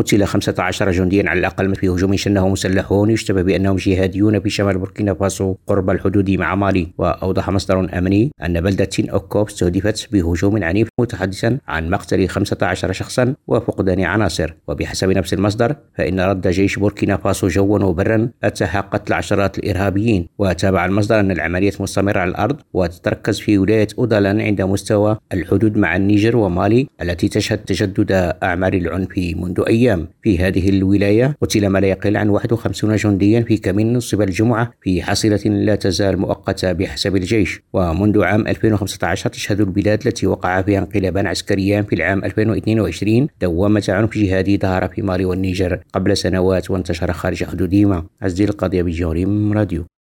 قتل 15 جنديا على الأقل في هجوم شنه مسلحون يشتبه بأنهم جهاديون في شمال بوركينا فاسو قرب الحدود مع مالي. وأوضح مصدر أمني أن بلدة تين أوكوب استهدفت بهجوم عنيف متحدثا عن مقتل 15 شخصا وفقدان عناصر. وبحسب نفس المصدر فإن رد جيش بوركينا فاسو جوا وبرا أتاح قتل عشرات الإرهابيين. وتابع المصدر أن العملية مستمرة على الأرض وتتركز في ولاية أودالان عند مستوى الحدود مع النيجر ومالي التي تشهد تجدد أعمال العنف منذ أيام في هذه الولاية قتل ما لا يقل عن 51 جنديا في كمين نصب الجمعة في حصيلة لا تزال مؤقتة بحسب الجيش. ومنذ عام 2015 تشهد البلاد التي وقع فيها انقلابان عسكريان في العام 2022 دوامة عنف جهادي ظهر في مالي والنيجر قبل سنوات وانتشر خارج حدودهما عزيز القضية بجوريم راديو.